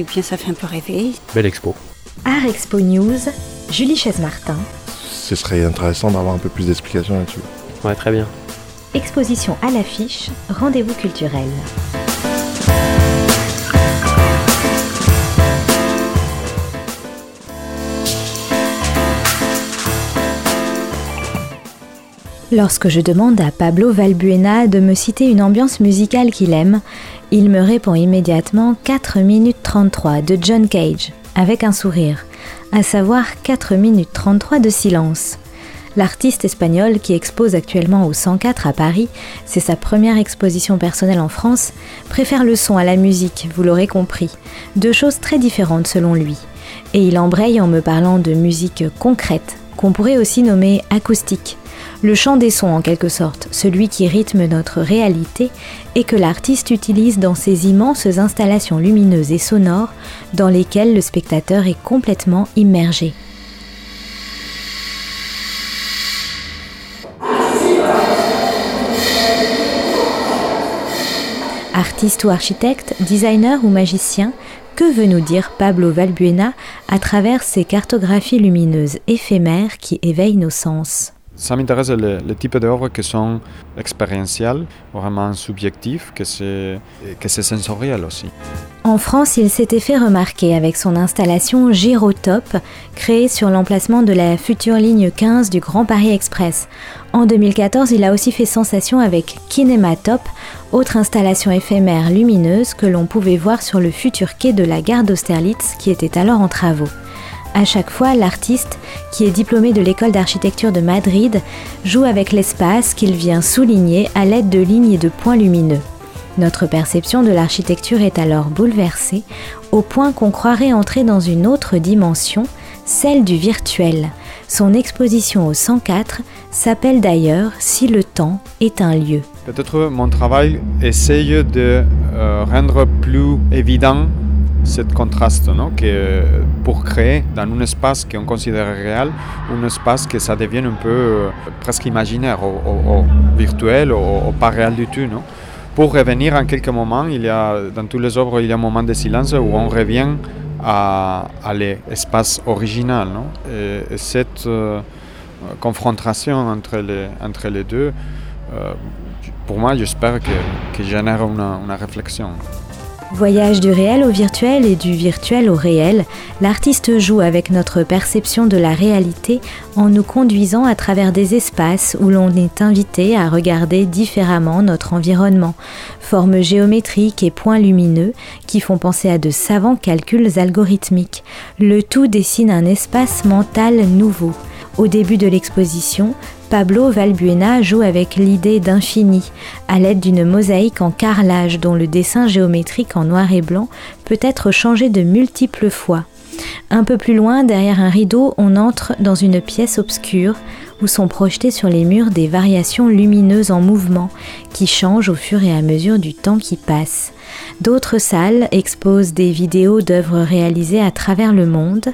et bien ça fait un peu rêver. Belle expo. Art Expo News, Julie Chaise-Martin. Ce serait intéressant d'avoir un peu plus d'explications là-dessus. Ouais, très bien. Exposition à l'affiche, rendez-vous culturel. Lorsque je demande à Pablo Valbuena de me citer une ambiance musicale qu'il aime, il me répond immédiatement 4 minutes 33 de John Cage, avec un sourire, à savoir 4 minutes 33 de silence. L'artiste espagnol qui expose actuellement au 104 à Paris, c'est sa première exposition personnelle en France, préfère le son à la musique, vous l'aurez compris. Deux choses très différentes selon lui. Et il embraye en me parlant de musique concrète, qu'on pourrait aussi nommer acoustique le chant des sons en quelque sorte, celui qui rythme notre réalité et que l'artiste utilise dans ses immenses installations lumineuses et sonores dans lesquelles le spectateur est complètement immergé. Artiste ou architecte, designer ou magicien, que veut nous dire Pablo Valbuena à travers ces cartographies lumineuses éphémères qui éveillent nos sens? Ça m'intéresse le, le, type d'œuvres qui sont expérientielles, vraiment subjectives, que c'est, sensoriel aussi. En France, il s'était fait remarquer avec son installation Gyrotop, créée sur l'emplacement de la future ligne 15 du Grand Paris Express. En 2014, il a aussi fait sensation avec Kinematop, autre installation éphémère lumineuse que l'on pouvait voir sur le futur quai de la gare d'Austerlitz qui était alors en travaux. À chaque fois, l'artiste, qui est diplômé de l'école d'architecture de Madrid, joue avec l'espace qu'il vient souligner à l'aide de lignes et de points lumineux. Notre perception de l'architecture est alors bouleversée, au point qu'on croirait entrer dans une autre dimension, celle du virtuel. Son exposition au 104 s'appelle d'ailleurs Si le temps est un lieu. Peut-être mon travail essaye de euh, rendre plus évident ce contraste non? que pour créer dans un espace qu'on considère réel, un espace que ça devienne un peu euh, presque imaginaire, ou, virtuel, ou, pas réel du tout. Non? Pour revenir en quelques moments, il y a, dans toutes les œuvres, il y a un moment de silence où on revient à, à l'espace original. Non? Et, cette euh, confrontation entre les, entre les deux, euh, pour moi, j'espère que, que génère une, une réflexion. Voyage du réel au virtuel et du virtuel au réel, l'artiste joue avec notre perception de la réalité en nous conduisant à travers des espaces où l'on est invité à regarder différemment notre environnement, formes géométriques et points lumineux qui font penser à de savants calculs algorithmiques. Le tout dessine un espace mental nouveau. Au début de l'exposition, Pablo Valbuena joue avec l'idée d'infini, à l'aide d'une mosaïque en carrelage dont le dessin géométrique en noir et blanc peut être changé de multiples fois. Un peu plus loin, derrière un rideau, on entre dans une pièce obscure où sont projetées sur les murs des variations lumineuses en mouvement qui changent au fur et à mesure du temps qui passe. D'autres salles exposent des vidéos d'œuvres réalisées à travers le monde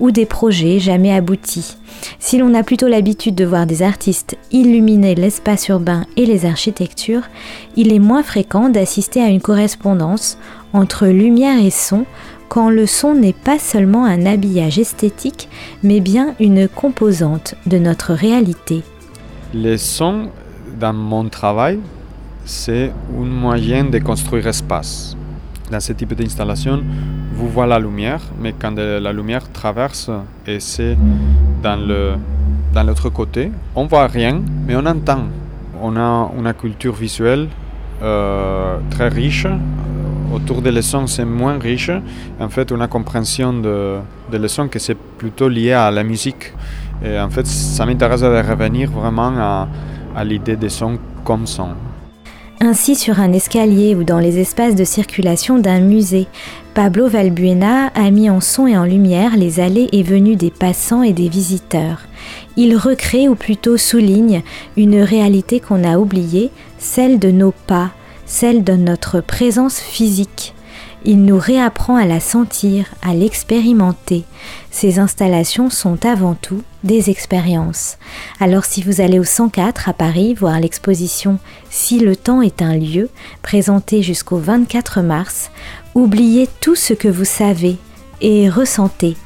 ou des projets jamais aboutis. Si l'on a plutôt l'habitude de voir des artistes illuminer l'espace urbain et les architectures, il est moins fréquent d'assister à une correspondance entre lumière et son quand le son n'est pas seulement un habillage esthétique, mais bien une composante de notre réalité. Le son, dans mon travail, c'est un moyen de construire espace. Dans ce type d'installation, vous voyez la lumière, mais quand la lumière traverse et c'est dans le dans l'autre côté, on voit rien, mais on entend. On a une culture visuelle euh, très riche. Autour des leçons, c'est moins riche. En fait, on a compréhension de, de leçons que c'est plutôt lié à la musique. Et en fait, ça m'intéresse de revenir vraiment à, à l'idée des sons comme son. Ainsi sur un escalier ou dans les espaces de circulation d'un musée, Pablo Valbuena a mis en son et en lumière les allées et venues des passants et des visiteurs. Il recrée ou plutôt souligne une réalité qu'on a oubliée, celle de nos pas, celle de notre présence physique. Il nous réapprend à la sentir, à l'expérimenter. Ces installations sont avant tout des expériences. Alors si vous allez au 104 à Paris voir l'exposition Si le temps est un lieu, présentée jusqu'au 24 mars, Oubliez tout ce que vous savez et ressentez.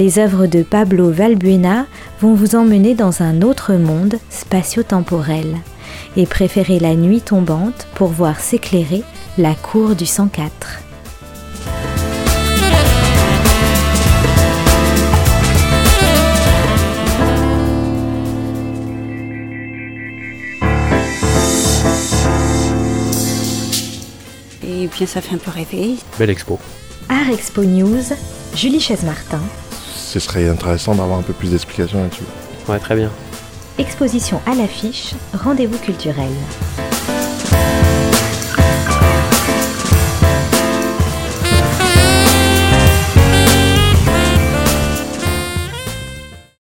Les œuvres de Pablo Valbuena vont vous emmener dans un autre monde spatio-temporel et préférez la nuit tombante pour voir s'éclairer la cour du 104. Et bien, ça fait un peu rêver. Belle expo. Art Expo News, Julie Chaise-Martin. Ce serait intéressant d'avoir un peu plus d'explications là-dessus. Ouais, très bien. Exposition à l'affiche, rendez-vous culturel.